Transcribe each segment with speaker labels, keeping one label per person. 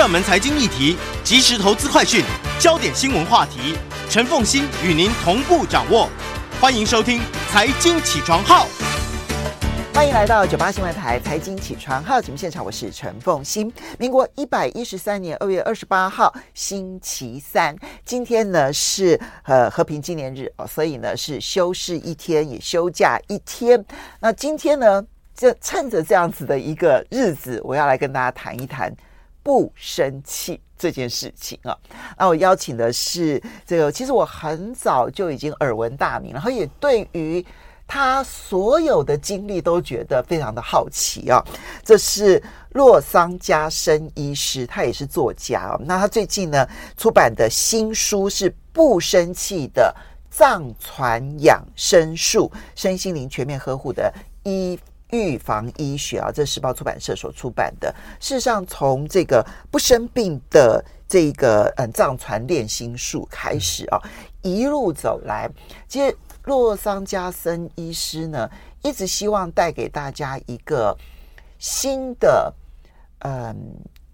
Speaker 1: 热门财经议题、即时投资快讯、焦点新闻话题，陈凤欣与您同步掌握。欢迎收听《财经起床号》。
Speaker 2: 欢迎来到九八新闻台财经起床号节目现场，我是陈凤欣。民国一百一十三年二月二十八号，星期三，今天呢是呃和平纪念日哦，所以呢是休市一天，也休假一天。那今天呢，这趁着这样子的一个日子，我要来跟大家谈一谈不生气这件事情啊。那我邀请的是这个，其实我很早就已经耳闻大名，然后也对于。他所有的经历都觉得非常的好奇啊！这是洛桑加生医师，他也是作家啊。那他最近呢出版的新书是《不生气的藏传养生术：身心灵全面呵护的医预防医学》啊。这是时报出版社所出版的。事实上，从这个不生病的这个嗯藏传练心术开始啊，一路走来，其实。洛桑加森医师呢，一直希望带给大家一个新的，嗯，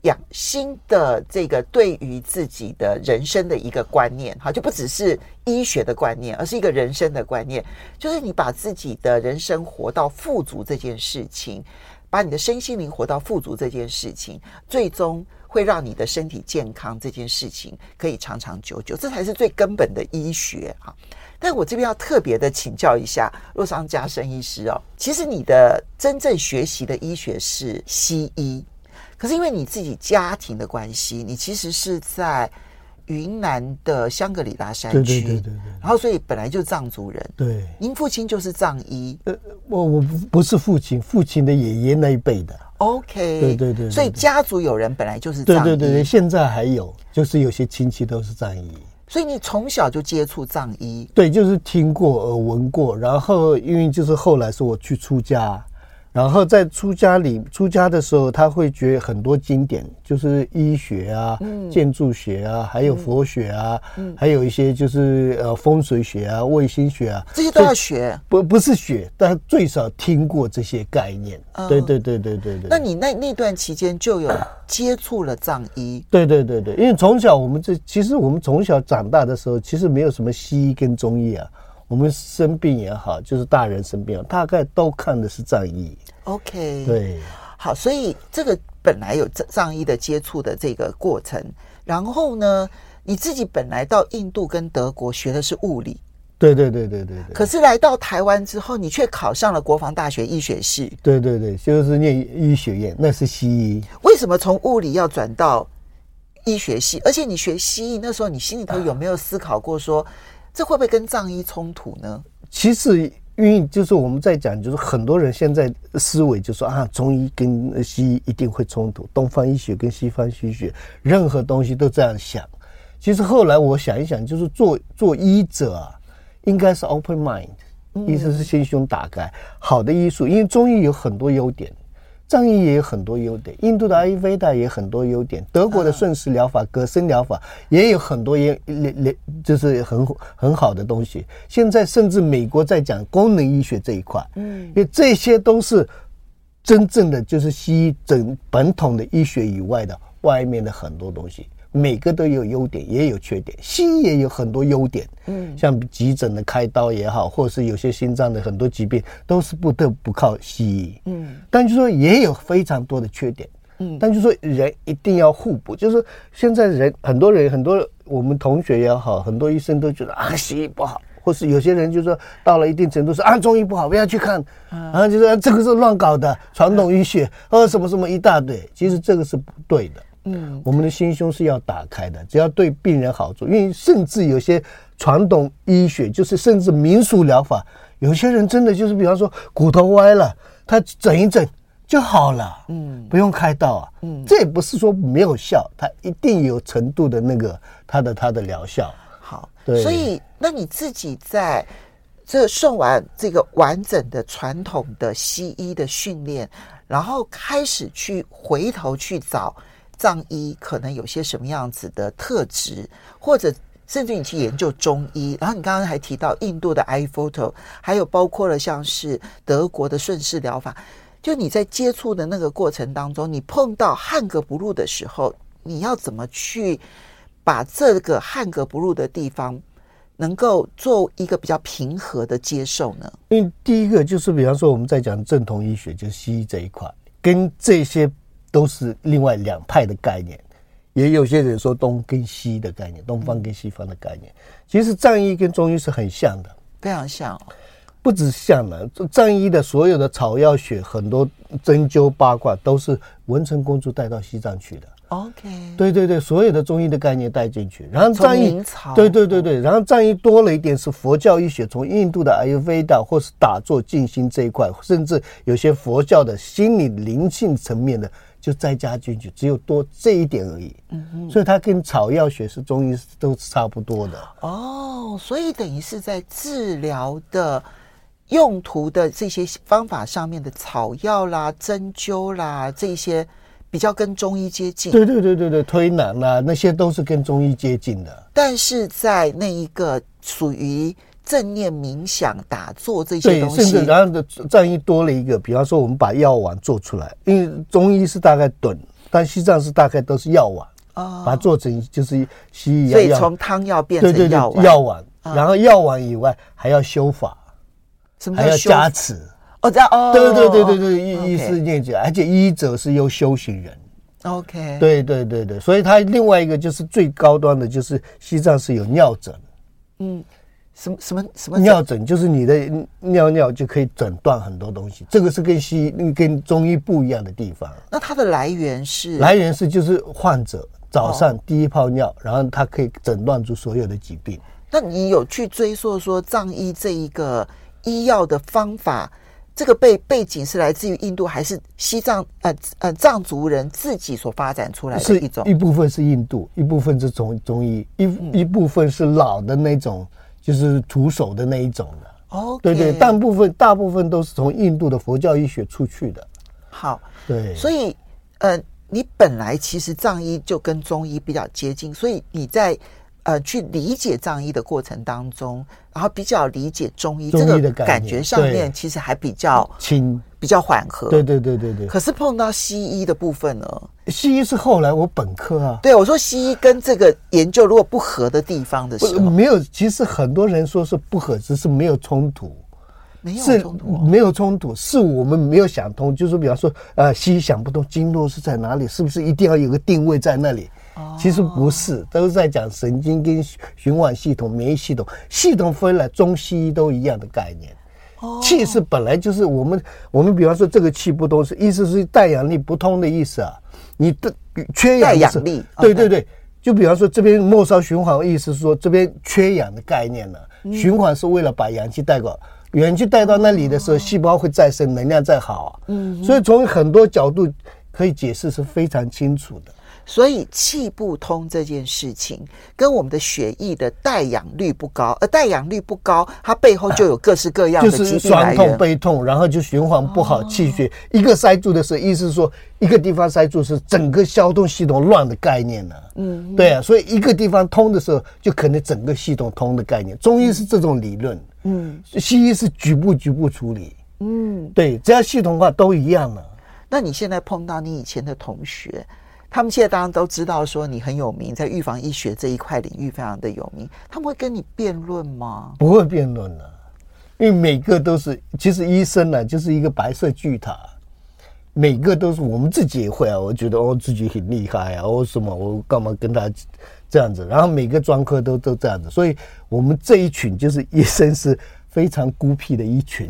Speaker 2: 养新的这个对于自己的人生的一个观念，哈，就不只是医学的观念，而是一个人生的观念，就是你把自己的人生活到富足这件事情，把你的身心灵活到富足这件事情，最终会让你的身体健康这件事情可以长长久久，这才是最根本的医学哈。但我这边要特别的请教一下洛桑加生医师哦，其实你的真正学习的医学是西医，可是因为你自己家庭的关系，你其实是在云南的香格里拉山区，对对对对，然后所以本来就是藏族人，对，您父亲就是藏医，呃，
Speaker 3: 我我不是父亲，父亲的爷爷那一辈的
Speaker 2: ，OK，
Speaker 3: 对对对，
Speaker 2: 所以家族有人本来就是藏医，
Speaker 3: 对对对，现在还有，就是有些亲戚都是藏医。
Speaker 2: 所以你从小就接触藏医？
Speaker 3: 对，就是听过、耳闻过，然后因为就是后来是我去出家。然后在出家里出家的时候，他会觉很多经典，就是医学啊、嗯、建筑学啊，还有佛学啊，嗯、还有一些就是呃风水学啊、卫星学啊，
Speaker 2: 这些都要学。
Speaker 3: 不不是学，但最少听过这些概念。哦、对对对对对对。
Speaker 2: 那你那那段期间就有接触了藏医？
Speaker 3: 对对对对，因为从小我们这其实我们从小长大的时候，其实没有什么西医跟中医啊。我们生病也好，就是大人生病，大概都看的是藏医。
Speaker 2: OK，
Speaker 3: 对，
Speaker 2: 好，所以这个本来有藏藏医的接触的这个过程，然后呢，你自己本来到印度跟德国学的是物理，
Speaker 3: 对对对对对对。
Speaker 2: 可是来到台湾之后，你却考上了国防大学医学系。
Speaker 3: 对对对，就是念医学院，那是西医。
Speaker 2: 为什么从物理要转到医学系？而且你学西医那时候，你心里头有没有思考过说？这会不会跟藏医冲突呢？
Speaker 3: 其实，因为就是我们在讲，就是很多人现在思维就说啊，中医跟西医一定会冲突，东方医学跟西方医学，任何东西都这样想。其实后来我想一想，就是做做医者啊，应该是 open mind，意思是心胸打开，好的医术，因为中医有很多优点。藏医也有很多优点，印度的阿育吠达也很多优点，德国的顺势疗法、葛森疗法也有很多也也就是很很好的东西。现在甚至美国在讲功能医学这一块，嗯，因为这些都是真正的就是西医整本统的医学以外的外面的很多东西。每个都有优点，也有缺点。西医也有很多优点，嗯，像急诊的开刀也好，或者是有些心脏的很多疾病，都是不得不靠西医，嗯。但就说也有非常多的缺点，嗯。但就说人一定要互补，就是现在人很多人很多我们同学也好，很多医生都觉得啊，西医不好，或是有些人就说到了一定程度说啊，中医不好，不要去看，然后就说这个是乱搞的传统医学，呃，什么什么一大堆，其实这个是不对的。嗯，我们的心胸是要打开的，只要对病人好处。因为甚至有些传统医学，就是甚至民俗疗法，有些人真的就是，比方说骨头歪了，他整一整就好了，嗯，不用开刀啊，嗯，这也不是说没有效，它一定有程度的那个它的它的疗效。
Speaker 2: 好，对，所以那你自己在这送完这个完整的传统的西医的训练，然后开始去回头去找。藏医可能有些什么样子的特质，或者甚至你去研究中医，然后你刚刚还提到印度的 iPhoto，还有包括了像是德国的顺势疗法，就你在接触的那个过程当中，你碰到汉格不入的时候，你要怎么去把这个汉格不入的地方能够做一个比较平和的接受呢？
Speaker 3: 因为第一个就是，比方说我们在讲正统医学，就是西医这一块，跟这些。都是另外两派的概念，也有些人说东跟西的概念，东方跟西方的概念。其实藏医跟中医是很像的，
Speaker 2: 非常像，
Speaker 3: 不止像了。藏医的所有的草药学，很多针灸八卦都是文成公主带到西藏去的。
Speaker 2: OK，
Speaker 3: 对对对，所有的中医的概念带进去，然后藏医，对对对对，然后藏医多了一点是佛教医学，从印度的阿育吠陀或是打坐静心这一块，甚至有些佛教的心理灵性层面的。就再加进去，只有多这一点而已。嗯嗯，所以它跟草药学是中医都是差不多的。
Speaker 2: 哦，所以等于是在治疗的用途的这些方法上面的草药啦、针灸啦这些比较跟中医接近。
Speaker 3: 对对对对对，推拿啦那些都是跟中医接近的。
Speaker 2: 但是在那一个属于。正念冥想、打坐这些东西，
Speaker 3: 甚至然后的藏医多了一个，比方说我们把药丸做出来，因为中医是大概炖，但西藏是大概都是药丸，哦，把它做成就是西医，
Speaker 2: 所以从汤药变成药丸，
Speaker 3: 药丸，然后药丸以外还要修法，
Speaker 2: 什么
Speaker 3: 还要加持？
Speaker 2: 哦，这样哦，
Speaker 3: 对对对对对，医医师念起来，而且医者是由修行人
Speaker 2: ，OK，
Speaker 3: 对对对对，所以他另外一个就是最高端的，就是西藏是有尿诊，
Speaker 2: 嗯。什么什么什么
Speaker 3: 尿诊，就是你的尿尿就可以诊断很多东西，这个是跟西医、跟中医不一样的地方。
Speaker 2: 那它的来源是？
Speaker 3: 来源是就是患者早上第一泡尿，然后他可以诊断出所有的疾病。
Speaker 2: 那你有去追溯说藏医这一个医药的方法，这个背背景是来自于印度，还是西藏呃呃藏族人自己所发展出来的一种？
Speaker 3: 一部分是印度，一部分是中中医，一一部分是老的那种。就是徒手的那一种的
Speaker 2: 哦，
Speaker 3: 对对，大部分大部分都是从印度的佛教医学出去的。
Speaker 2: 好，
Speaker 3: 对，
Speaker 2: 所以呃，你本来其实藏医就跟中医比较接近，所以你在呃去理解藏医的过程当中，然后比较理解中
Speaker 3: 医，
Speaker 2: 这个感觉上面其实还比较
Speaker 3: 轻。
Speaker 2: 比较缓和，
Speaker 3: 对对对对对。
Speaker 2: 可是碰到西医的部分呢？
Speaker 3: 西医是后来我本科啊。
Speaker 2: 对，我说西医跟这个研究如果不合的地方的时候，
Speaker 3: 没有。其实很多人说是不合，只是没有冲突，
Speaker 2: 没有冲突，
Speaker 3: 没有冲突，是我们没有想通。就是比方说，呃，西医想不通经络是在哪里，是不是一定要有个定位在那里？哦，其实不是，都是在讲神经跟循环系统、免疫系统，系统分了，中西医都一样的概念。气是本来就是我们，我们比方说这个气不通，是意思是带氧力不通的意思啊。你的缺氧，
Speaker 2: 氧力，
Speaker 3: 对对对。就比方说这边末梢循环，意思是说这边缺氧的概念呢。循环是为了把氧气带过，氧气带到那里的时候，细胞会再生，能量再好。嗯，所以从很多角度可以解释是非常清楚的。
Speaker 2: 所以气不通这件事情，跟我们的血液的代氧率不高，而带氧率不高，它背后就有各式各样的
Speaker 3: 就是酸痛、背痛，然后就循环不好，气血一个塞住的时候，意思是说一个地方塞住是整个消动系统乱的概念呢。嗯，对啊，所以一个地方通的时候，就可能整个系统通的概念。中医是这种理论，嗯，西医是局部局部处理，嗯，对，只要系统化都一样了。
Speaker 2: 那你现在碰到你以前的同学？他们现在当然都知道说你很有名，在预防医学这一块领域非常的有名。他们会跟你辩论吗？
Speaker 3: 不会辩论了，因为每个都是，其实医生呢就是一个白色巨塔，每个都是我们自己也会啊。我觉得哦自己很厉害啊，我什么我干嘛跟他争这样子，然后每个专科都都这样子，所以我们这一群就是医生是非常孤僻的一群，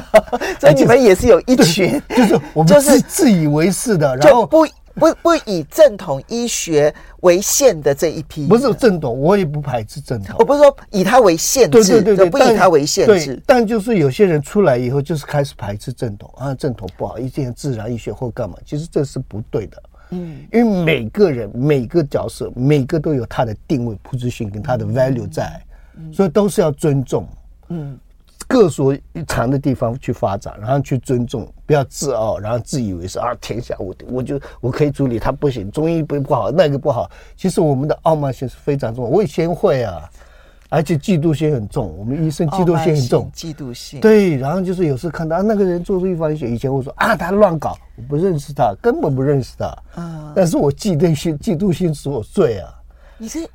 Speaker 2: 所以你们也是有一群，
Speaker 3: 就是我们就是自以为是的，然后
Speaker 2: 不不不以正统医学为限的这一批，
Speaker 3: 不是正统，我也不排斥正统，
Speaker 2: 我不是说以它为限制，对对对，不以它为限制，
Speaker 3: 但就是有些人出来以后就是开始排斥正统啊，正统不好，一定自然医学或干嘛，其实这是不对的。嗯，因为每个人每个角色每个都有他的定位、position 跟他的 value 在，所以都是要尊重。嗯，各所长的地方去发展，然后去尊重，不要自傲，然后自以为是啊，天下无敌，我就我可以处理，他不行，中医不不好，那个不好。其实我们的傲慢心是非常重要，我以前会啊。而且嫉妒心很重，我们医生嫉妒心很重，
Speaker 2: 嫉妒心
Speaker 3: 对。然后就是有时看到啊，那个人做出预防医学，以前我说啊，他乱搞，我不认识他，根本不认识他。啊，但是我嫉妒心，嫉妒心使我醉啊。
Speaker 2: 你这，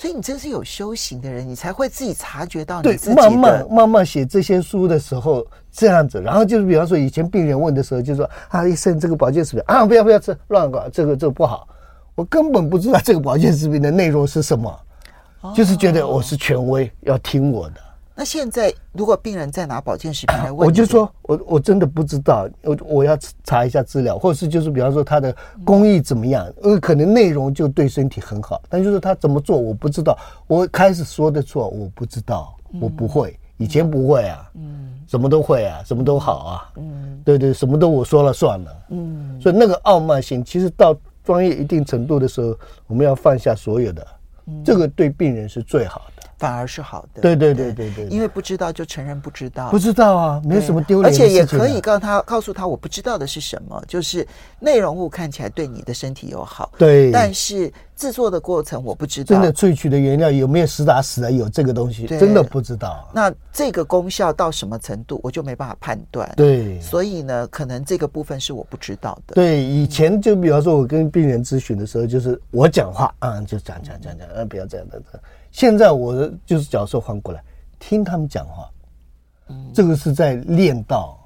Speaker 2: 所以你真是有修行的人，你才会自己察觉到你自己。
Speaker 3: 慢慢慢慢写这些书的时候，这样子。然后就是比方说，以前病人问的时候，就说啊，医生这个保健食品啊，不要不要吃，乱搞，这个这个不好。我根本不知道这个保健食品的内容是什么。就是觉得我是权威，哦、要听我的。
Speaker 2: 那现在如果病人再拿保健食品来问，
Speaker 3: 我就说我我真的不知道，我我要查一下资料，或者是就是比方说它的工艺怎么样，因为可能内容就对身体很好，但就是他怎么做我不知道。我开始说的错，我不知道，我不会，以前不会啊，嗯，什么都会啊，什么都好啊，嗯，对对，什么都我说了算了，嗯，所以那个傲慢性，其实到专业一定程度的时候，我们要放下所有的。这个对病人是最好的，
Speaker 2: 反而是好的。
Speaker 3: 对对对对对，
Speaker 2: 因为不知道就承认不知道，
Speaker 3: 不知道啊，没有什么丢。
Speaker 2: 而且也可以告诉他，告诉他我不知道的是什么，就是内容物看起来对你的身体有好，
Speaker 3: 对，
Speaker 2: 但是。制作的过程我不知道，
Speaker 3: 真的萃取的原料有没有实打实的有这个东西，真的不知道。
Speaker 2: 那这个功效到什么程度，我就没办法判断。
Speaker 3: 对，
Speaker 2: 所以呢，可能这个部分是我不知道的。
Speaker 3: 对，以前就比方说，我跟病人咨询的时候，就是我讲话啊，就讲讲讲讲，啊，不要这样的。现在我的就是角色换过来，听他们讲话，嗯，这个是在练到。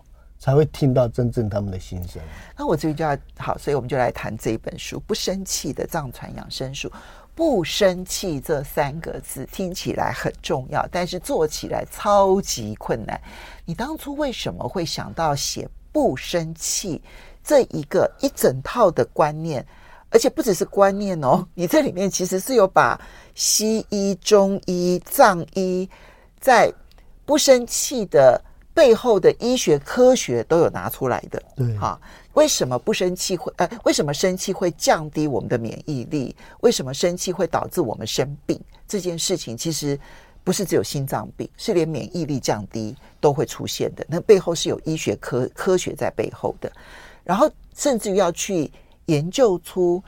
Speaker 3: 才会听到真正他们的心声。
Speaker 2: 那我这边就要好，所以我们就来谈这一本书《不生气的藏传养生术》。不生气这三个字听起来很重要，但是做起来超级困难。你当初为什么会想到写不生气这一个一整套的观念？而且不只是观念哦，你这里面其实是有把西医、中医、藏医在不生气的。背后的医学科学都有拿出来的，
Speaker 3: 对，
Speaker 2: 哈，为什么不生气会？呃，为什么生气会降低我们的免疫力？为什么生气会导致我们生病？这件事情其实不是只有心脏病，是连免疫力降低都会出现的。那背后是有医学科科学在背后的，然后甚至于要去研究出。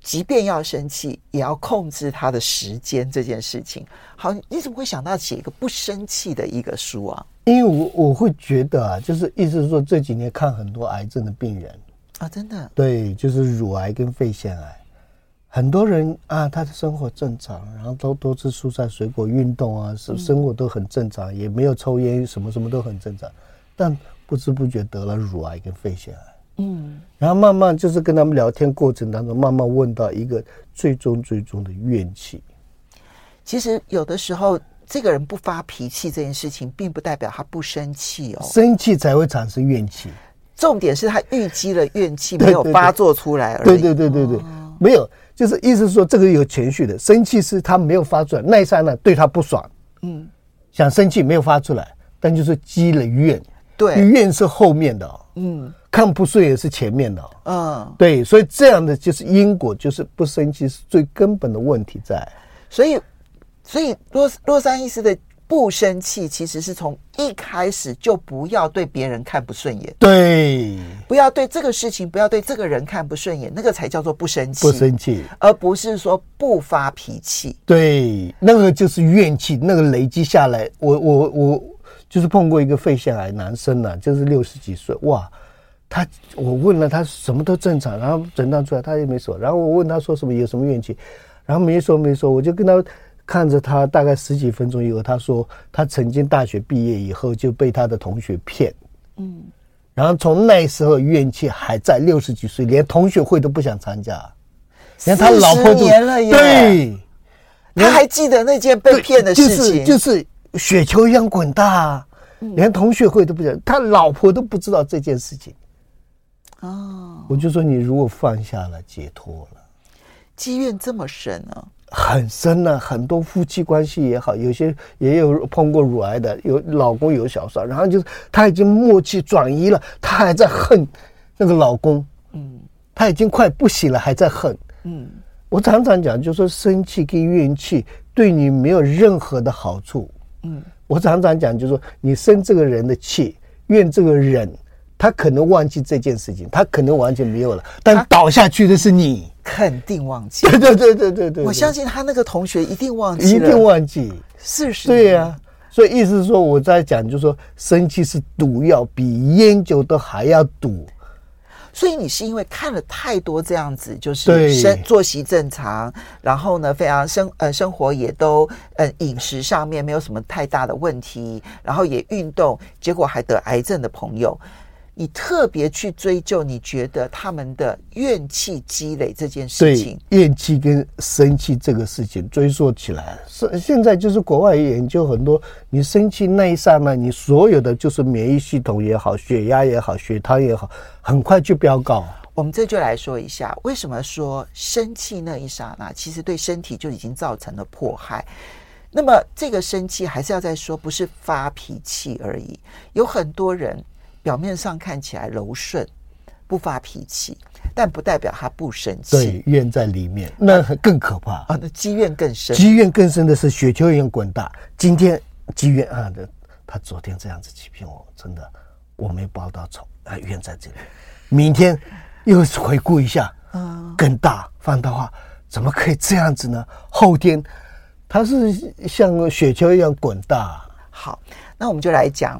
Speaker 2: 即便要生气，也要控制他的时间这件事情。好，你怎么会想到写一个不生气的一个书啊？
Speaker 3: 因为我我会觉得啊，就是意思是说这几年看很多癌症的病人
Speaker 2: 啊，真的
Speaker 3: 对，就是乳癌跟肺腺癌，很多人啊，他的生活正常，然后都多吃蔬菜水果，运动啊，生生活都很正常，也没有抽烟，什么什么都很正常，但不知不觉得了乳癌跟肺腺癌。嗯，然后慢慢就是跟他们聊天过程当中，慢慢问到一个最终最终的怨气。
Speaker 2: 其实有的时候，这个人不发脾气这件事情，并不代表他不生气哦。
Speaker 3: 生气才会产生怨气。
Speaker 2: 重点是他郁积了怨气 没有发作出来而已。
Speaker 3: 对对对对对，哦、没有，就是意思是说这个有情绪的生气是他没有发出来，那一刹那对他不爽，嗯，想生气没有发出来，但就是积了怨。
Speaker 2: 对，
Speaker 3: 怨是后面的、哦，嗯。看不顺也是前面的，嗯，对，所以这样的就是因果，就是不生气是最根本的问题在。
Speaker 2: 所以，所以洛洛桑医师的不生气，其实是从一开始就不要对别人看不顺眼，
Speaker 3: 对，
Speaker 2: 不要对这个事情，不要对这个人看不顺眼，那个才叫做不生气，
Speaker 3: 不生气，
Speaker 2: 而不是说不发脾气。
Speaker 3: 对，那个就是怨气，那个累积下来，我我我就是碰过一个肺腺癌男生呢、啊，就是六十几岁，哇。他我问了他什么都正常，然后诊断出来他也没说，然后我问他说什么有什么怨气，然后没说没说，我就跟他看着他大概十几分钟以后，他说他曾经大学毕业以后就被他的同学骗，嗯，然后从那时候怨气还在，六十几岁连同学会都不想参加，连他老婆都
Speaker 2: 年了耶，
Speaker 3: 对，
Speaker 2: 他还记得那件被骗的事情，
Speaker 3: 就是就是雪球一样滚大，连同学会都不想，他老婆都不知道这件事情。哦，我就说你如果放下了，解脱了，
Speaker 2: 积怨这么深呢、啊？
Speaker 3: 很深呢、啊，很多夫妻关系也好，有些也有碰过乳癌的，有老公有小三，然后就是他已经默契转移了，他还在恨那个老公，嗯，他已经快不行了，还在恨，嗯，我常常讲，就是说生气跟怨气对你没有任何的好处，嗯，我常常讲，就是说你生这个人的气，怨这个人。他可能忘记这件事情，他可能完全没有了，但倒下去的是你，
Speaker 2: 肯定忘记。
Speaker 3: 对对对对对对，
Speaker 2: 我相信他那个同学一定忘记，
Speaker 3: 一定忘记，
Speaker 2: 是是。
Speaker 3: 对呀、啊，所以意思是说，我在讲，就是说，生气是毒药，比烟酒都还要毒。
Speaker 2: 所以你是因为看了太多这样子，就是生作息正常，然后呢，非常生呃生活也都呃饮食上面没有什么太大的问题，然后也运动，结果还得癌症的朋友。你特别去追究，你觉得他们的怨气积累这件事情，
Speaker 3: 怨气跟生气这个事情追溯起来，是现在就是国外研究很多，你生气那一刹那，你所有的就是免疫系统也好，血压也好，血糖也好，很快就飙高。
Speaker 2: 我们这就来说一下，为什么说生气那一刹那，其实对身体就已经造成了迫害。那么这个生气还是要再说，不是发脾气而已，有很多人。表面上看起来柔顺，不发脾气，但不代表他不生气。
Speaker 3: 对，怨在里面，那更可怕
Speaker 2: 啊！那积怨更深，
Speaker 3: 积怨更深的是雪球一样滚大。今天积怨啊的，他昨天这样子欺骗我，真的我没报到仇啊，怨在这里。明天又回顾一下，嗯，更大放大化，怎么可以这样子呢？后天他是像雪球一样滚大。
Speaker 2: 好，那我们就来讲。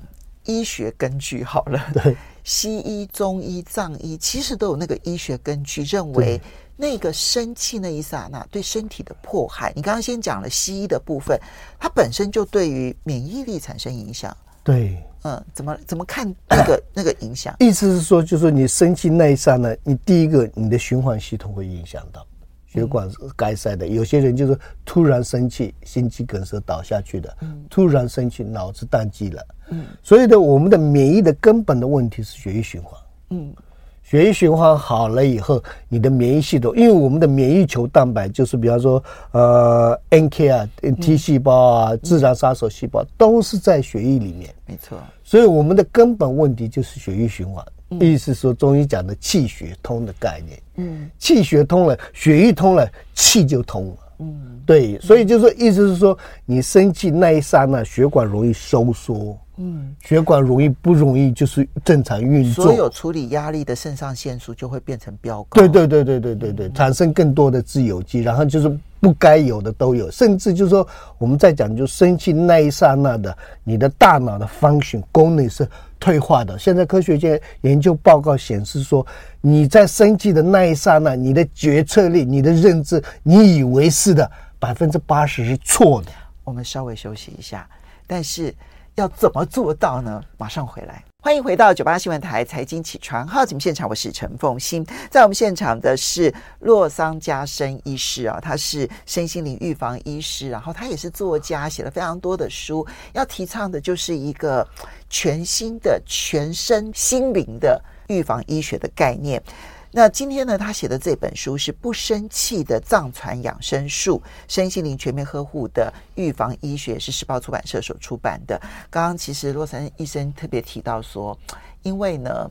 Speaker 2: 医学根据好了，
Speaker 3: 对，
Speaker 2: 西医、中医、藏医其实都有那个医学根据，认为那个生气那一刹那对身体的迫害。你刚刚先讲了西医的部分，它本身就对于免疫力产生影响。
Speaker 3: 对，
Speaker 2: 嗯，怎么怎么看那个 那个影响？
Speaker 3: 意思是说，就是你生气那一刹那，你第一个你的循环系统会影响到。血管该塞的，有些人就是突然生气，心肌梗塞倒下去的；突然生气，脑子宕机了。嗯，所以呢，我们的免疫的根本的问题是血液循环。嗯，血液循环好了以后，你的免疫系统，因为我们的免疫球蛋白就是，比方说，呃，NK 啊，T 细胞啊，自然杀手细胞都是在血液里面。
Speaker 2: 没错，
Speaker 3: 所以我们的根本问题就是血液循环。意思说，中医讲的气血通的概念，嗯，气血通了，血一通了，气就通了，嗯，对，所以就是说，意思是说，你生气那一刹那，血管容易收缩，嗯，血管容易不容易就是正常运作，
Speaker 2: 所有处理压力的肾上腺素就会变成飙高，
Speaker 3: 对对对对对对对，产生更多的自由基，然后就是。不该有的都有，甚至就是说，我们在讲就生气那一刹那的，你的大脑的 function 功能是退化的。现在科学界研究报告显示说，你在生气的那一刹那，你的决策力、你的认知，你以为是的，百分之八十是错的。
Speaker 2: 我们稍微休息一下，但是要怎么做到呢？马上回来。欢迎回到九八新闻台财经起床号节目现场，我是陈凤欣。在我们现场的是洛桑加生医师啊，他是身心灵预防医师，然后他也是作家，写了非常多的书，要提倡的就是一个全新的全身心灵的预防医学的概念。那今天呢，他写的这本书是《不生气的藏传养生术：身心灵全面呵护的预防医学》，是时报出版社所出版的。刚刚其实洛桑医生特别提到说，因为呢，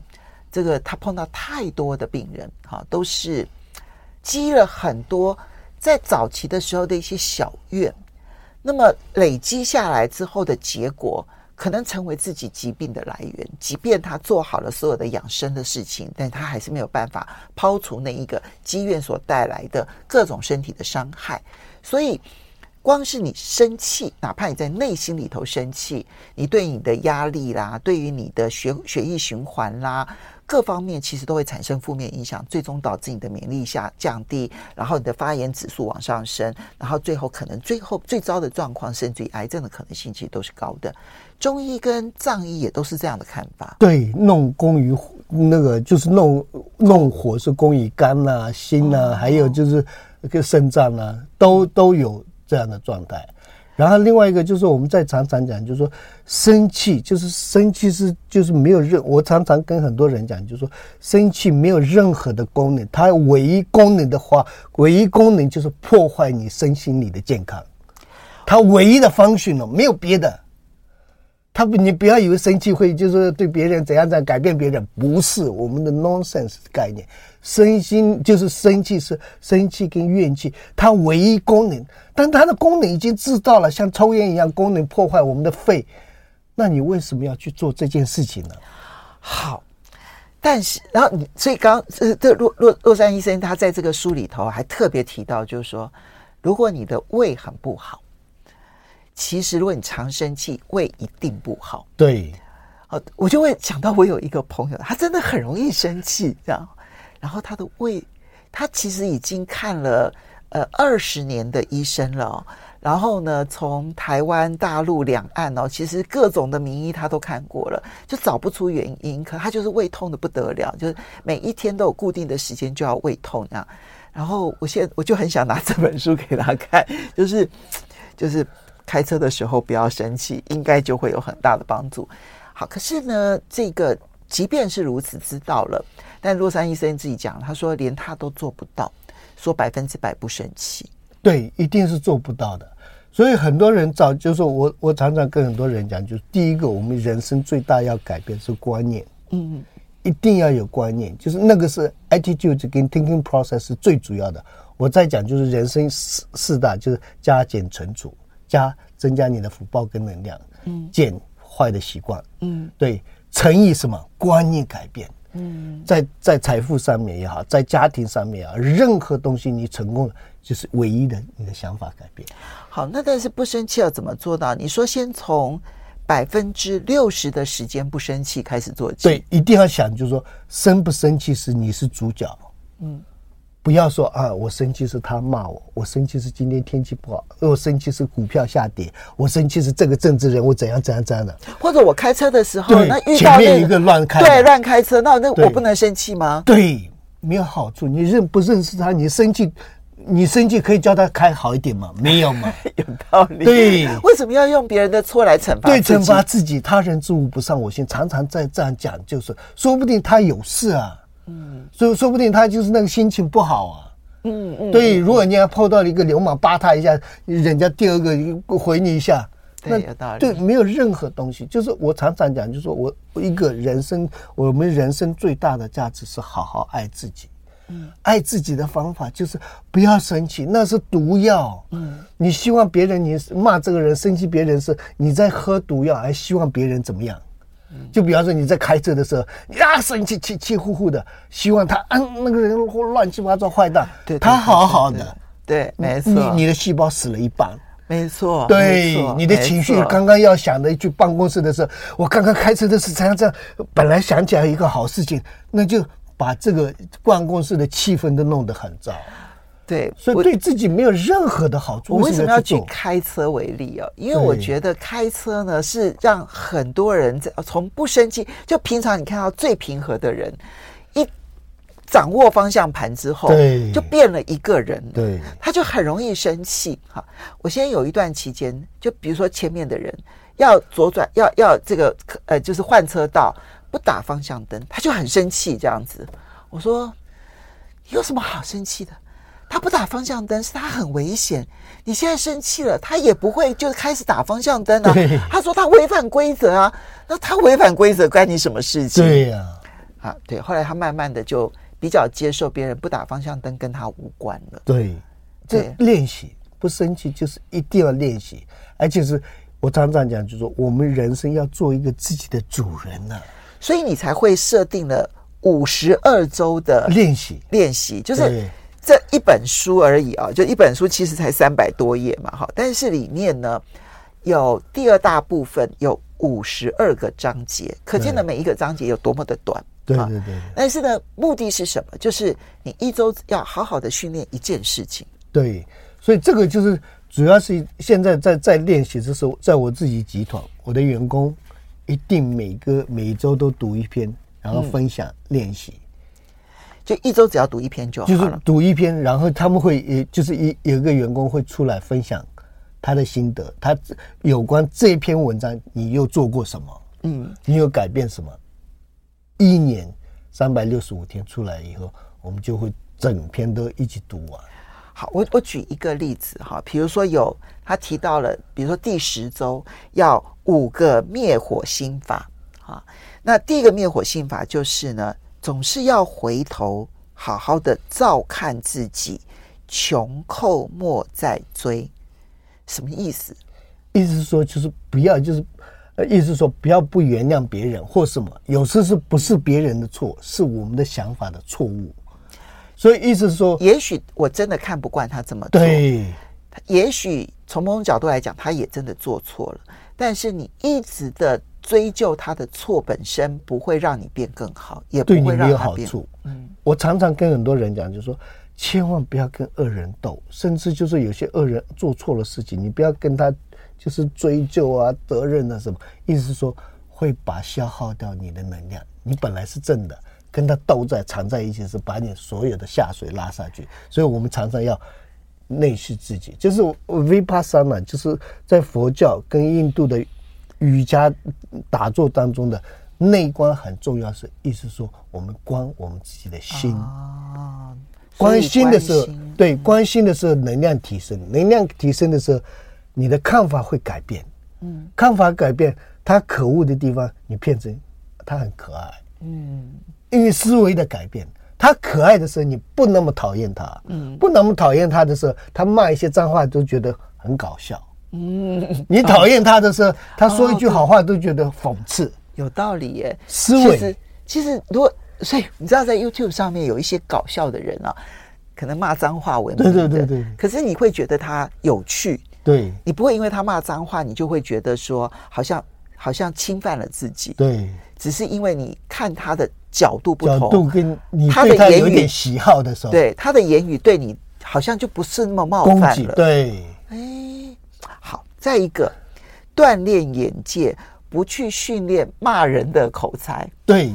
Speaker 2: 这个他碰到太多的病人，哈，都是积了很多在早期的时候的一些小怨，那么累积下来之后的结果。可能成为自己疾病的来源，即便他做好了所有的养生的事情，但他还是没有办法抛除那一个积怨所带来的各种身体的伤害。所以，光是你生气，哪怕你在内心里头生气，你对你的压力啦，对于你的血血液循环啦。各方面其实都会产生负面影响，最终导致你的免疫力下降低，然后你的发炎指数往上升，然后最后可能最后最糟的状况，甚至于癌症的可能性其实都是高的。中医跟藏医也都是这样的看法。
Speaker 3: 对，弄功于那个就是弄弄火是功于肝呐、啊、心呐、啊，还有就是那个肾脏呐，都都有这样的状态。然后另外一个就是我们在常常讲，就是说生气，就是生气是就是没有任，我常常跟很多人讲，就是说生气没有任何的功能，它唯一功能的话，唯一功能就是破坏你身心里的健康，它唯一的方式呢没有别的。他不，你不要以为生气会就是对别人怎样怎样改变别人，不是我们的 nonsense 概念。身心就是生气是生气跟怨气，它唯一功能，但它的功能已经知道了，像抽烟一样，功能破坏我们的肺。那你为什么要去做这件事情呢？
Speaker 2: 好，但是然后你所以刚刚这洛洛洛杉医生他在这个书里头还特别提到，就是说，如果你的胃很不好。其实，如果你常生气，胃一定不好。
Speaker 3: 对，
Speaker 2: 哦，我就会想到我有一个朋友，他真的很容易生气，这样。然后他的胃，他其实已经看了呃二十年的医生了哦。然后呢，从台湾、大陆两岸哦，其实各种的名医他都看过了，就找不出原因。可他就是胃痛的不得了，就是每一天都有固定的时间就要胃痛那样。然后我现在我就很想拿这本书给他看，就是就是。开车的时候不要生气，应该就会有很大的帮助。好，可是呢，这个即便是如此，知道了，但洛杉医生自己讲，他说连他都做不到，说百分之百不生气，
Speaker 3: 对，一定是做不到的。所以很多人早就说我，我常常跟很多人讲，就是第一个，我们人生最大要改变是观念，嗯，一定要有观念，就是那个是 attitude 跟 thinking process 是最主要的。我在讲就是人生四四大，就是加减乘除。加增加你的福报跟能量，嗯，减坏的习惯，嗯，对，乘以什么？观念改变，嗯，在在财富上面也好，在家庭上面啊，任何东西你成功了，就是唯一的你的想法改变。
Speaker 2: 好，那但是不生气要怎么做到？你说先从百分之六十的时间不生气开始做起，
Speaker 3: 对，一定要想，就是说生不生气是你是主角，嗯。不要说啊，我生气是他骂我，我生气是今天天气不好，我生气是股票下跌，我生气是这个政治人物怎样怎样怎样的。
Speaker 2: 或者我开车的时候，那遇到、那个、
Speaker 3: 前面一个乱开，
Speaker 2: 对，乱开车，那那我不能生气吗？
Speaker 3: 对，没有好处。你认不认识他？你生气，你生气可以叫他开好一点吗？没有吗？
Speaker 2: 有道理。
Speaker 3: 对，
Speaker 2: 为什么要用别人的错来惩罚？
Speaker 3: 对，惩罚自己，他人之物不上我心。常常在这样讲，就是说不定他有事啊。嗯，所以说不定他就是那个心情不好啊。嗯嗯，对，如果你要碰到了一个流氓，扒他一下，人家第二个回你一下，
Speaker 2: 对，有道理。
Speaker 3: 对，没有任何东西。就是我常常讲，就是说我一个人生，我们人生最大的价值是好好爱自己。嗯，爱自己的方法就是不要生气，那是毒药。嗯，你希望别人，你骂这个人，生气别人是你在喝毒药，还希望别人怎么样？就比方说你在开车的时候，你啊生气气气呼呼的，希望他嗯那个人乱七八糟坏蛋，
Speaker 2: 对，
Speaker 3: 他好好的，
Speaker 2: 对，没错，
Speaker 3: 你你的细胞死了一半，
Speaker 2: 没错，
Speaker 3: 对，你的情绪刚刚要想的一句办公室的时候，我刚刚开车的时候这样这样，本来想起来一个好事情，那就把这个办公室的气氛都弄得很糟。
Speaker 2: 对，
Speaker 3: 所以对自己没有任何的好处。
Speaker 2: 我为什么要举开车为例啊？因为我觉得开车呢是让很多人在从不生气，就平常你看到最平和的人，一掌握方向盘之后，对，就变了一个人。对，他就很容易生气。哈，我现在有一段期间，就比如说前面的人要左转，要要这个呃，就是换车道，不打方向灯，他就很生气这样子。我说有什么好生气的？他不打方向灯，是他很危险。你现在生气了，他也不会就开始打方向灯啊。他说他违反规则啊，那他违反规则关你什么事情？
Speaker 3: 对呀，
Speaker 2: 啊，对。后来他慢慢的就比较接受别人不打方向灯跟他无关了。
Speaker 3: 对，这练习不生气就是一定要练习，而且是我常常讲，就是说我们人生要做一个自己的主人呢，
Speaker 2: 所以你才会设定了五十二周的
Speaker 3: 练习，
Speaker 2: 练习就是。这一本书而已啊，就一本书其实才三百多页嘛，哈，但是里面呢有第二大部分有五十二个章节，可见的每一个章节有多么的短。
Speaker 3: 对对对，对。
Speaker 2: 但是呢，目的是什么？就是你一周要好好的训练一件事情。
Speaker 3: 对，所以这个就是主要是现在在在练习的时候，在我自己集团，我的员工一定每个每周都读一篇，然后分享练习。
Speaker 2: 就一周只要读一篇就好了。
Speaker 3: 就是读一篇，然后他们会，也就是一有一个员工会出来分享他的心得，他有关这篇文章你又做过什么？嗯，你有改变什么？一年三百六十五天出来以后，我们就会整篇都一起读完。
Speaker 2: 好，我我举一个例子哈，比如说有他提到了，比如说第十周要五个灭火心法啊，那第一个灭火心法就是呢，总是要回头好好的照看自己，穷寇莫再追，什么意思？
Speaker 3: 意思是说就是不要就是，呃，意思是说不要不原谅别人或什么，有时是不是别人的错，是我们的想法的错误。所以意思是说，
Speaker 2: 也许我真的看不惯他这么做。
Speaker 3: 对，
Speaker 2: 也许从某种角度来讲，他也真的做错了。但是你一直的追究他的错本身，不会让你变更好，也不会让他变，
Speaker 3: 对你没有好处。嗯，我常常跟很多人讲，就是说，千万不要跟恶人斗，甚至就是有些恶人做错了事情，你不要跟他就是追究啊、责任啊什么。意思是说，会把消耗掉你的能量。你本来是正的。跟他斗在缠在一起，是把你所有的下水拉下去。所以我们常常要内视自己，就是 Vipassana，就是在佛教跟印度的瑜伽打坐当中的内观很重要。是意思说，我们观我们自己的心啊，关心的时候，对，关心的时候能量提升，能量提升的时候，你的看法会改变。嗯，看法改变，他可恶的地方，你变成他很可爱。嗯。因为思维的改变，他可爱的时候你不那么讨厌他，嗯，不那么讨厌他的时候，他骂一些脏话都觉得很搞笑，嗯，你讨厌他的时候，他说一句好话都觉得讽刺，
Speaker 2: 有道理耶。
Speaker 3: 思维。
Speaker 2: 其实，其实如果所以你知道，在 YouTube 上面有一些搞笑的人啊，可能骂脏话为名，
Speaker 3: 对对对对，
Speaker 2: 可是你会觉得他有趣，
Speaker 3: 对，
Speaker 2: 你不会因为他骂脏话，你就会觉得说好像好像侵犯了自己，
Speaker 3: 对，
Speaker 2: 只是因为你看他的。角度不同，
Speaker 3: 角度跟你对他有点喜好的时候，
Speaker 2: 对他的言语对你好像就不是那么冒犯了。
Speaker 3: 对，
Speaker 2: 哎，好，再一个锻炼眼界，不去训练骂人的口才。
Speaker 3: 对，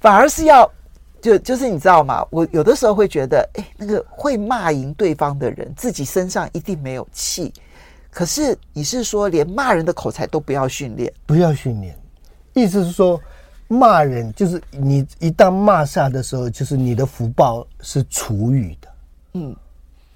Speaker 2: 反而是要就就是你知道吗？我有的时候会觉得，哎，那个会骂赢对方的人，自己身上一定没有气。可是你是说，连骂人的口才都不要训练？
Speaker 3: 不要训练，意思是说。骂人就是你一旦骂下的时候，就是你的福报是除语的。嗯，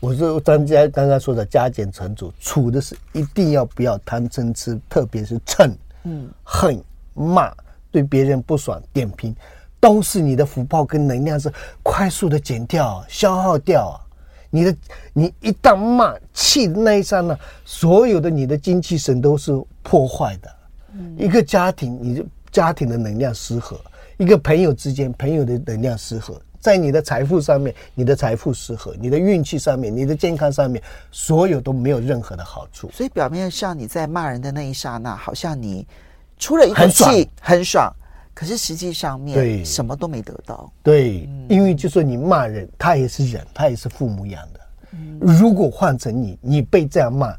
Speaker 3: 我说张家刚刚说的加减乘除，除的是一定要不要贪嗔痴，特别是嗔、嗯、恨、骂，对别人不爽、点评，都是你的福报跟能量是快速的减掉、消耗掉。你的你一旦骂气的那一刹那，所有的你的精气神都是破坏的。嗯，一个家庭你的。家庭的能量失和，一个朋友之间，朋友的能量失和，在你的财富上面，你的财富失和，你的运气上面，你的健康上面，所有都没有任何的好处。
Speaker 2: 所以表面上你在骂人的那一刹那，好像你出了一口气，很爽，可是实际上面对什么都没得到。
Speaker 3: 对，嗯、因为就说你骂人，他也是人，他也是父母养的。嗯、如果换成你，你被这样骂，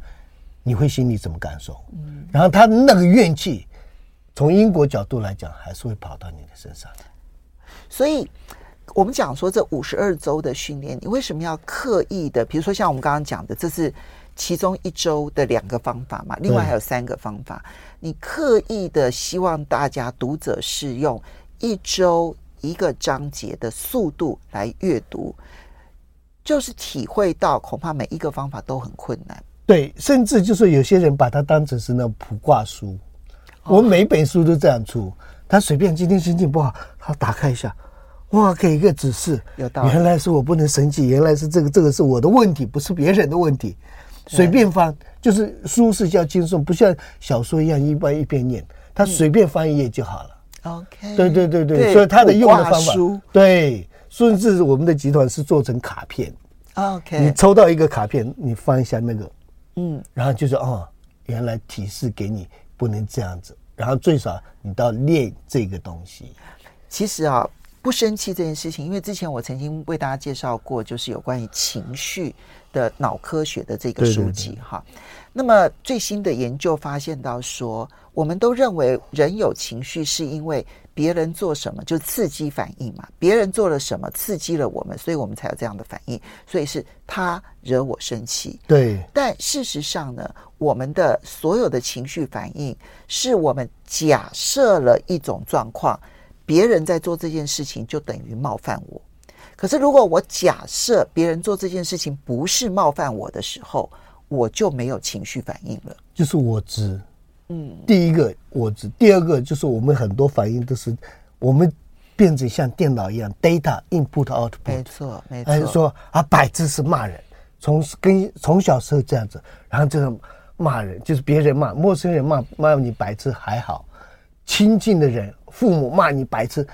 Speaker 3: 你会心里怎么感受？嗯、然后他那个怨气。从因果角度来讲，还是会跑到你的身上。
Speaker 2: 所以，我们讲说这五十二周的训练，你为什么要刻意的？比如说，像我们刚刚讲的，这是其中一周的两个方法嘛，另外还有三个方法。你刻意的希望大家读者是用一周一个章节的速度来阅读，就是体会到恐怕每一个方法都很困难。
Speaker 3: 对，甚至就是有些人把它当成是那种卜卦书。我每本书都这样出，他随便今天心情不好，他打开一下，哇，给一个指示。原来是我不能生气，原来是这个这个是我的问题，不是别人的问题。随便翻，就是书是叫轻松，不像小说一样一般一边念，他随便翻一页就好了。
Speaker 2: OK，
Speaker 3: 对对对对，所以他的用的方法，对，甚至我们的集团是做成卡片。
Speaker 2: OK，
Speaker 3: 你抽到一个卡片，你翻一下那个，嗯，然后就是哦，原来提示给你。不能这样子，然后最少你都要练这个东西。
Speaker 2: 其实啊，不生气这件事情，因为之前我曾经为大家介绍过，就是有关于情绪的脑科学的这个书籍哈。那么最新的研究发现到说，我们都认为人有情绪是因为别人做什么就刺激反应嘛，别人做了什么刺激了我们，所以我们才有这样的反应。所以是他惹我生气。
Speaker 3: 对。
Speaker 2: 但事实上呢，我们的所有的情绪反应是我们假设了一种状况。别人在做这件事情，就等于冒犯我。可是，如果我假设别人做这件事情不是冒犯我的时候，我就没有情绪反应了。
Speaker 3: 就是我知，嗯，第一个我知，第二个就是我们很多反应都是我们变成像电脑一样，data input output。
Speaker 2: 没错，没错。
Speaker 3: 还是说啊，白痴是骂人，从跟从小时候这样子，然后这种骂人，就是别人骂陌生人骂骂你白痴还好，亲近的人。父母骂你白痴，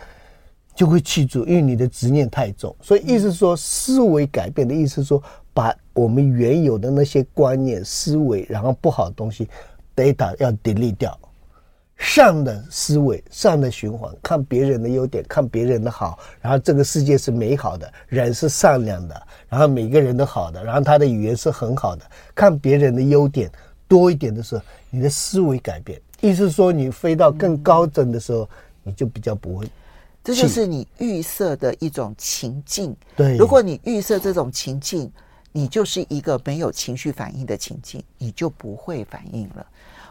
Speaker 3: 就会记住，因为你的执念太重。所以意思说，思维改变的意思说，把我们原有的那些观念、思维，然后不好的东西，data 要 delete 掉，善的思维、善的循环，看别人的优点，看别人的好，然后这个世界是美好的，人是善良的，然后每个人都好的，然后他的语言是很好的，看别人的优点多一点的时候，你的思维改变，意思是说，你飞到更高层的时候。你就比较不会，
Speaker 2: 这就是你预设的一种情境。
Speaker 3: 对，
Speaker 2: 如果你预设这种情境，你就是一个没有情绪反应的情境，你就不会反应了。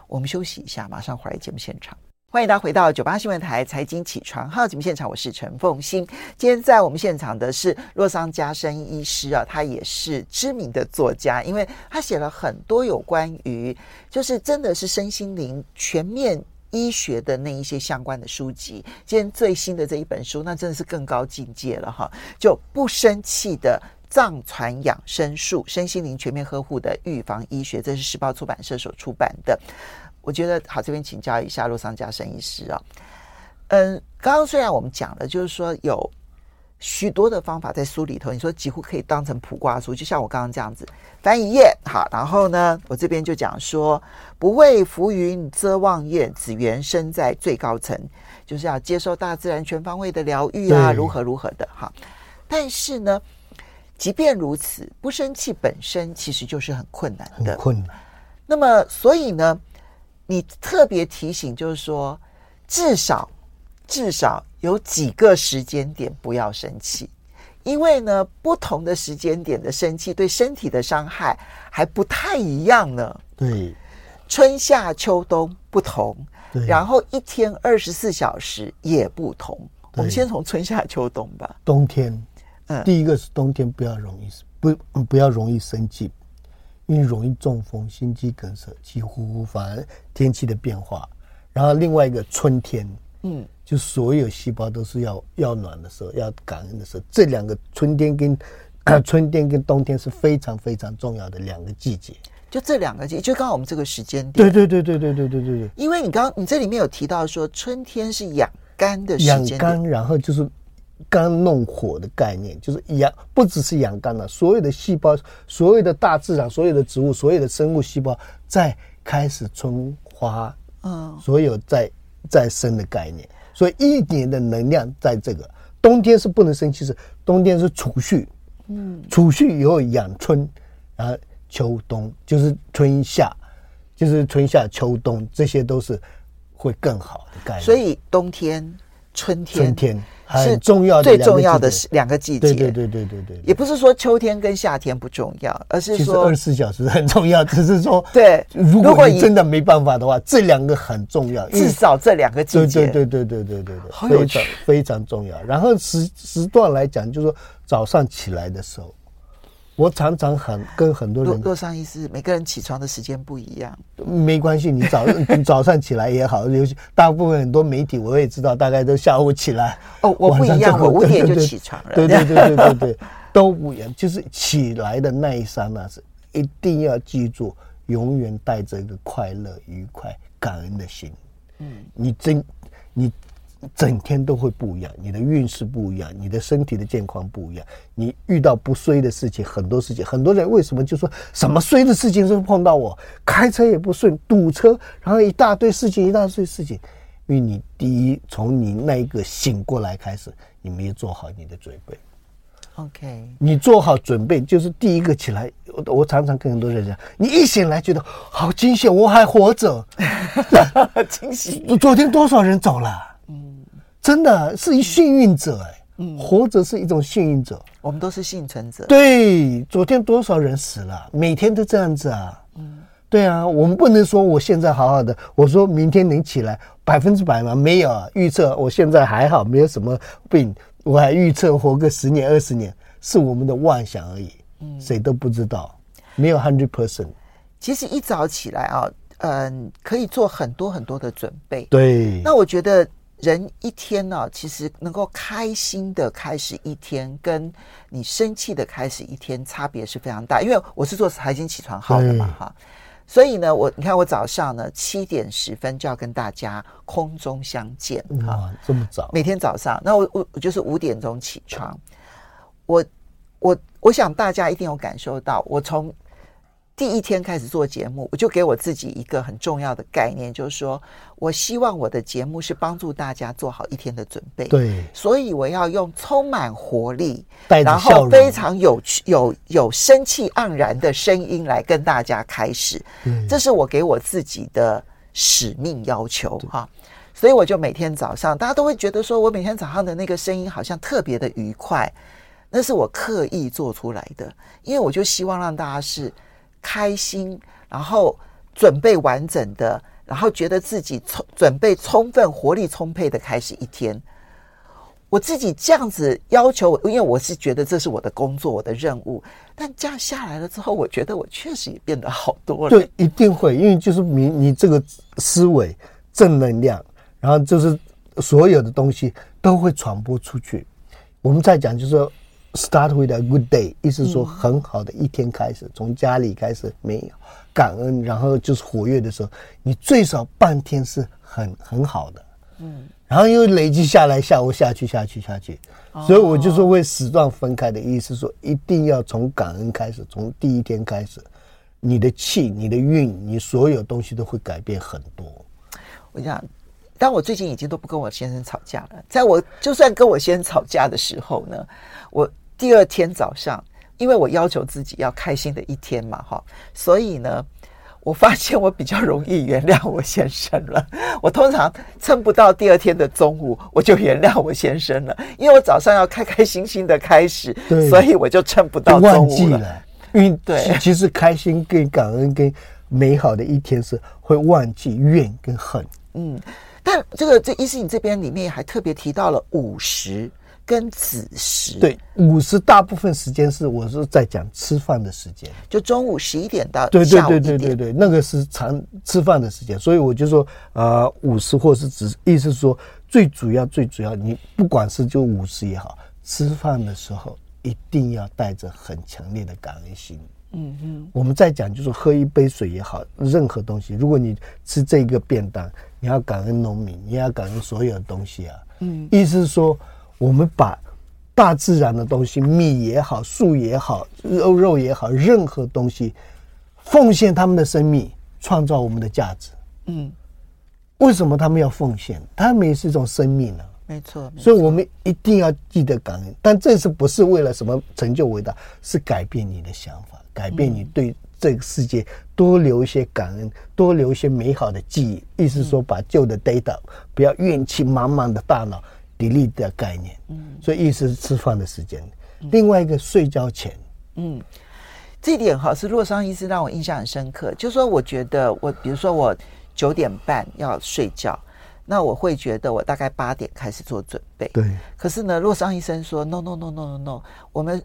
Speaker 2: 我们休息一下，马上回来节目现场。欢迎大家回到九八新闻台财经起床号节目现场，我是陈凤欣。今天在我们现场的是洛桑家生医师啊，他也是知名的作家，因为他写了很多有关于，就是真的是身心灵全面。医学的那一些相关的书籍，今天最新的这一本书，那真的是更高境界了哈！就不生气的藏传养生术，身心灵全面呵护的预防医学，这是时报出版社所出版的。我觉得好，这边请教一下洛桑家生医师啊。嗯，刚刚虽然我们讲了，就是说有。许多的方法在书里头，你说几乎可以当成卜卦书，就像我刚刚这样子翻一页，好，然后呢，我这边就讲说，不畏浮云遮望眼，只缘身在最高层，就是要接受大自然全方位的疗愈啊，如何如何的哈。但是呢，即便如此，不生气本身其实就是很困难的，
Speaker 3: 困难。
Speaker 2: 那么，所以呢，你特别提醒，就是说，至少。至少有几个时间点不要生气，因为呢，不同的时间点的生气对身体的伤害还不太一样呢。
Speaker 3: 对，
Speaker 2: 春夏秋冬不同，
Speaker 3: 对，
Speaker 2: 然后一天二十四小时也不同。我们先从春夏秋冬吧。
Speaker 3: 冬天，嗯，第一个是冬天不要容易不不要容易生气，因为容易中风、心肌梗塞、气呼呼，反而天气的变化。然后另外一个春天。嗯，就所有细胞都是要要暖的时候，要感恩的时候，这两个春天跟 春天跟冬天是非常非常重要的两个季节。
Speaker 2: 就这两个季节，就刚好我们这个时间点。
Speaker 3: 对对对对对对对对对。
Speaker 2: 因为你刚你这里面有提到说，春天是养肝的时间点。
Speaker 3: 养肝，然后就是肝弄火的概念，就是养不只是养肝了，所有的细胞，所有的大自然，所有的植物，所有的生物细胞在开始春花，嗯，所有在。再生的概念，所以一年的能量在这个冬天是不能生气，是冬天是储蓄，嗯，储蓄以后养春，然后秋冬就是春夏，就是春夏秋冬，这些都是会更好的概念。
Speaker 2: 所以冬天、春天、
Speaker 3: 春天。很重要的
Speaker 2: 最重要的是两个季节，
Speaker 3: 对对对对对对，
Speaker 2: 也不是说秋天跟夏天不重要，而是说
Speaker 3: 二十四小时很重要，只是说
Speaker 2: 对，
Speaker 3: 如果你真的没办法的话，这两个很重要，
Speaker 2: 至少这两个季节，
Speaker 3: 对对对对对对对对，非常非常重要。然后时时段来讲，就是说早上起来的时候。我常常很跟很多人，
Speaker 2: 洛桑医师，每个人起床的时间不一样，
Speaker 3: 没关系，你早 你早上起来也好，尤其大部分很多媒体我也知道，大概都下午起来。
Speaker 2: 哦，我不一样，我五点就起床了。
Speaker 3: 对对对对对对，都不一样。就是起来的那一刹那是一定要记住，永远带着一个快乐、愉快、感恩的心。嗯，你真你。整天都会不一样，你的运势不一样，你的身体的健康不一样。你遇到不衰的事情，很多事情，很多人为什么就说什么衰的事情都碰到我？开车也不顺，堵车，然后一大堆事情，一大堆事情。因为你第一从你那一个醒过来开始，你没有做好你的准备。
Speaker 2: OK，
Speaker 3: 你做好准备就是第一个起来。我我常常跟很多人讲，你一醒来觉得好惊险，我还活着，
Speaker 2: 惊喜。
Speaker 3: 昨天多少人走了？嗯，真的是一幸运者哎。嗯，活着是一种幸运者。
Speaker 2: 我们都是幸存者。
Speaker 3: 对，昨天多少人死了？每天都这样子啊。嗯，对啊，我们不能说我现在好好的，我说明天能起来百分之百吗？没有啊，预测我现在还好，没有什么病。我还预测活个十年二十年，是我们的妄想而已。嗯，谁都不知道，没有 hundred percent。
Speaker 2: 其实一早起来啊，嗯，可以做很多很多的准备。
Speaker 3: 对。
Speaker 2: 那我觉得人一天呢，其实能够开心的开始一天，跟你生气的开始一天，差别是非常大。因为我是做财经起床号的嘛，哈。所以呢，我你看，我早上呢七点十分就要跟大家空中相见，
Speaker 3: 哇，这么早！
Speaker 2: 每天早上，那我我我就是五点钟起床，我我我想大家一定有感受到，我从。第一天开始做节目，我就给我自己一个很重要的概念，就是说我希望我的节目是帮助大家做好一天的准备。
Speaker 3: 对，
Speaker 2: 所以我要用充满活力，然后非常有趣、有有生气盎然的声音来跟大家开始。嗯，这是我给我自己的使命要求哈。所以我就每天早上，大家都会觉得说我每天早上的那个声音好像特别的愉快，那是我刻意做出来的，因为我就希望让大家是。开心，然后准备完整的，然后觉得自己充准备充分、活力充沛的开始一天。我自己这样子要求我，因为我是觉得这是我的工作、我的任务。但这样下来了之后，我觉得我确实也变得好多了。
Speaker 3: 对，一定会，因为就是你你这个思维正能量，然后就是所有的东西都会传播出去。我们再讲就是说。Start with a good day，意思说很好的一天开始，从家里开始，没有感恩，然后就是活跃的时候，你最少半天是很很好的，嗯，然后又累积下来，下午下去下去下去，所以我就说会时段分开的意思说，一定要从感恩开始，从第一天开始，你的气、你的运、你所有东西都会改变很多。
Speaker 2: 我想，但我最近已经都不跟我先生吵架了，在我就算跟我先生吵架的时候呢，我。第二天早上，因为我要求自己要开心的一天嘛，哈，所以呢，我发现我比较容易原谅我先生了。我通常撑不到第二天的中午，我就原谅我先生了，因为我早上要开开心心的开始，所以我就撑不到中午了。了
Speaker 3: 因为对，其实开心跟感恩跟美好的一天是会忘记怨跟恨。
Speaker 2: 嗯，但这个这医师你这边里面还特别提到了午时。跟子时，
Speaker 3: 对，午时大部分时间是我是在讲吃饭的时间，
Speaker 2: 就中午十一点到
Speaker 3: 对对对对对对，那个是常吃饭的时间，所以我就说呃午时或是子，意思是说最主要最主要，你不管是就午时也好，吃饭的时候一定要带着很强烈的感恩心。嗯嗯，我们再讲就是喝一杯水也好，任何东西，如果你吃这个便当，你要感恩农民，你要感恩所有的东西啊。嗯，意思是说。我们把大自然的东西，米也好，树也好，肉肉也好，任何东西，奉献他们的生命，创造我们的价值。嗯，为什么他们要奉献？他们也是一种生命呢？
Speaker 2: 没错，
Speaker 3: 所以我们一定要记得感恩。但这是不是为了什么成就伟大？是改变你的想法，改变你对这个世界多留一些感恩，多留一些美好的记忆。意思说，把旧的 data，不要怨气满满的大脑。Delete 的概念，嗯，所以意思是吃饭的时间，嗯，另外一个睡觉前，
Speaker 2: 嗯，这点哈是洛桑医师让我印象很深刻，就是说我觉得我比如说我九点半要睡觉，那我会觉得我大概八点开始做准备，
Speaker 3: 对，
Speaker 2: 可是呢，洛桑医生说 no no no no no no，我们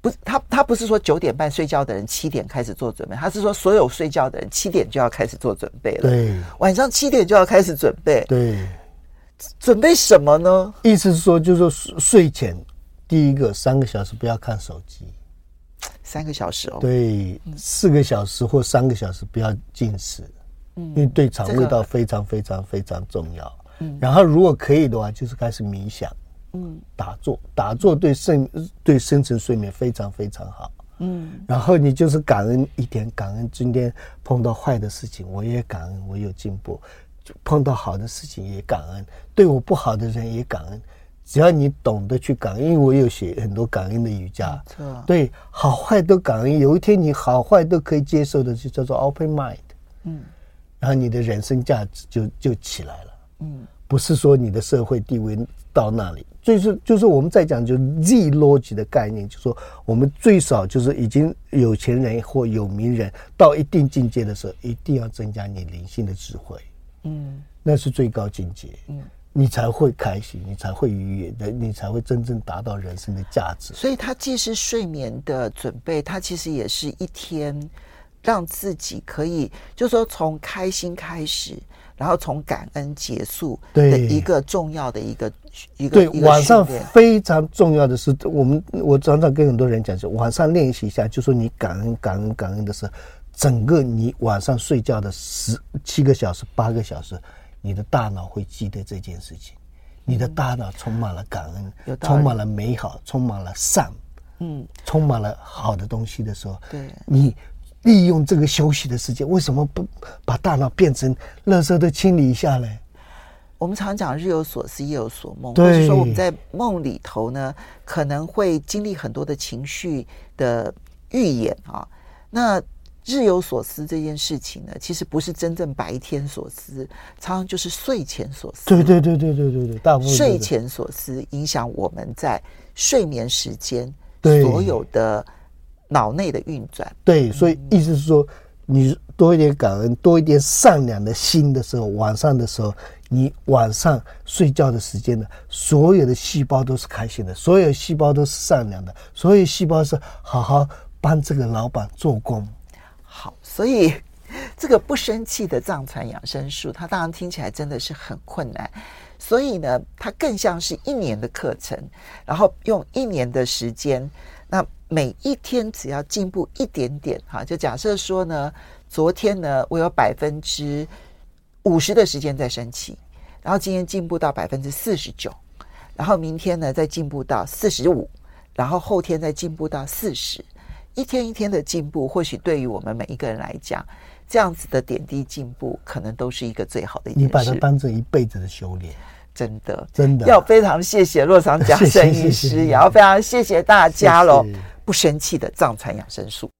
Speaker 2: 不是他他不是说九点半睡觉的人七点开始做准备，他是说所有睡觉的人七点就要开始做准备了，
Speaker 3: 对，
Speaker 2: 晚上七点就要开始准备，
Speaker 3: 对。
Speaker 2: 准备什么呢？
Speaker 3: 意思是说，就是说睡前第一个三个小时不要看手机，
Speaker 2: 三个小时哦。
Speaker 3: 对，四个小时或三个小时不要进食，嗯，因为对肠胃道非常非常非常重要。嗯，然后如果可以的话，就是开始冥想，嗯，打坐，打坐对深对深层睡眠非常非常好。嗯，然后你就是感恩一点，感恩今天碰到坏的事情，我也感恩我有进步。碰到好的事情也感恩，对我不好的人也感恩。只要你懂得去感恩，因为我有写很多感恩的瑜伽，对好坏都感恩。有一天你好坏都可以接受的，就叫做 open mind，嗯，然后你的人生价值就就起来了，嗯，不是说你的社会地位到那里，就是就是我们在讲就 Z logic 的概念，就是说我们最少就是已经有钱人或有名人到一定境界的时候，一定要增加你灵性的智慧，嗯，那是最高境界，嗯。你才会开心，你才会愉悦的，你才会真正达到人生的价值。
Speaker 2: 所以，它既是睡眠的准备，它其实也是一天让自己可以，就是说从开心开始，然后从感恩结束的一个重要的一个一个。
Speaker 3: 对，晚上非常重要的是，我们我常常跟很多人讲，就晚上练习一下，就说你感恩、感恩、感恩的时候，整个你晚上睡觉的十七个小时、八个小时。你的大脑会记得这件事情，你的大脑充满了感恩，充满了美好，充满了善，嗯，充满了好的东西的时候，对，你利用这个休息的时间，为什么不把大脑变成垃圾的清理一下呢？
Speaker 2: 我们常讲日有所思，夜有所梦，就是说我们在梦里头呢，可能会经历很多的情绪的预演啊，那。日有所思这件事情呢，其实不是真正白天所思，常常就是睡前所思。
Speaker 3: 对对对对对对对，大部分
Speaker 2: 睡前所思影响我们在睡眠时间所有的脑内的运转。
Speaker 3: 对，所以意思是说，你多一点感恩，多一点善良的心的时候，晚上的时候，你晚上睡觉的时间呢，所有的细胞都是开心的，所有细胞都是善良的，所有细胞是好好帮这个老板做工。
Speaker 2: 所以这个不生气的藏传养生术，它当然听起来真的是很困难。所以呢，它更像是一年的课程，然后用一年的时间，那每一天只要进步一点点，哈，就假设说呢，昨天呢，我有百分之五十的时间在生气，然后今天进步到百分之四十九，然后明天呢再进步到四十五，然后后天再进步到四十。一天一天的进步，或许对于我们每一个人来讲，这样子的点滴进步，可能都是一个最好的一件事。
Speaker 3: 你把它当成一辈子的修炼，
Speaker 2: 真的，
Speaker 3: 真的。
Speaker 2: 要非常谢谢洛桑讲生医师，也要非常谢谢大家喽，不生气的藏传养生术。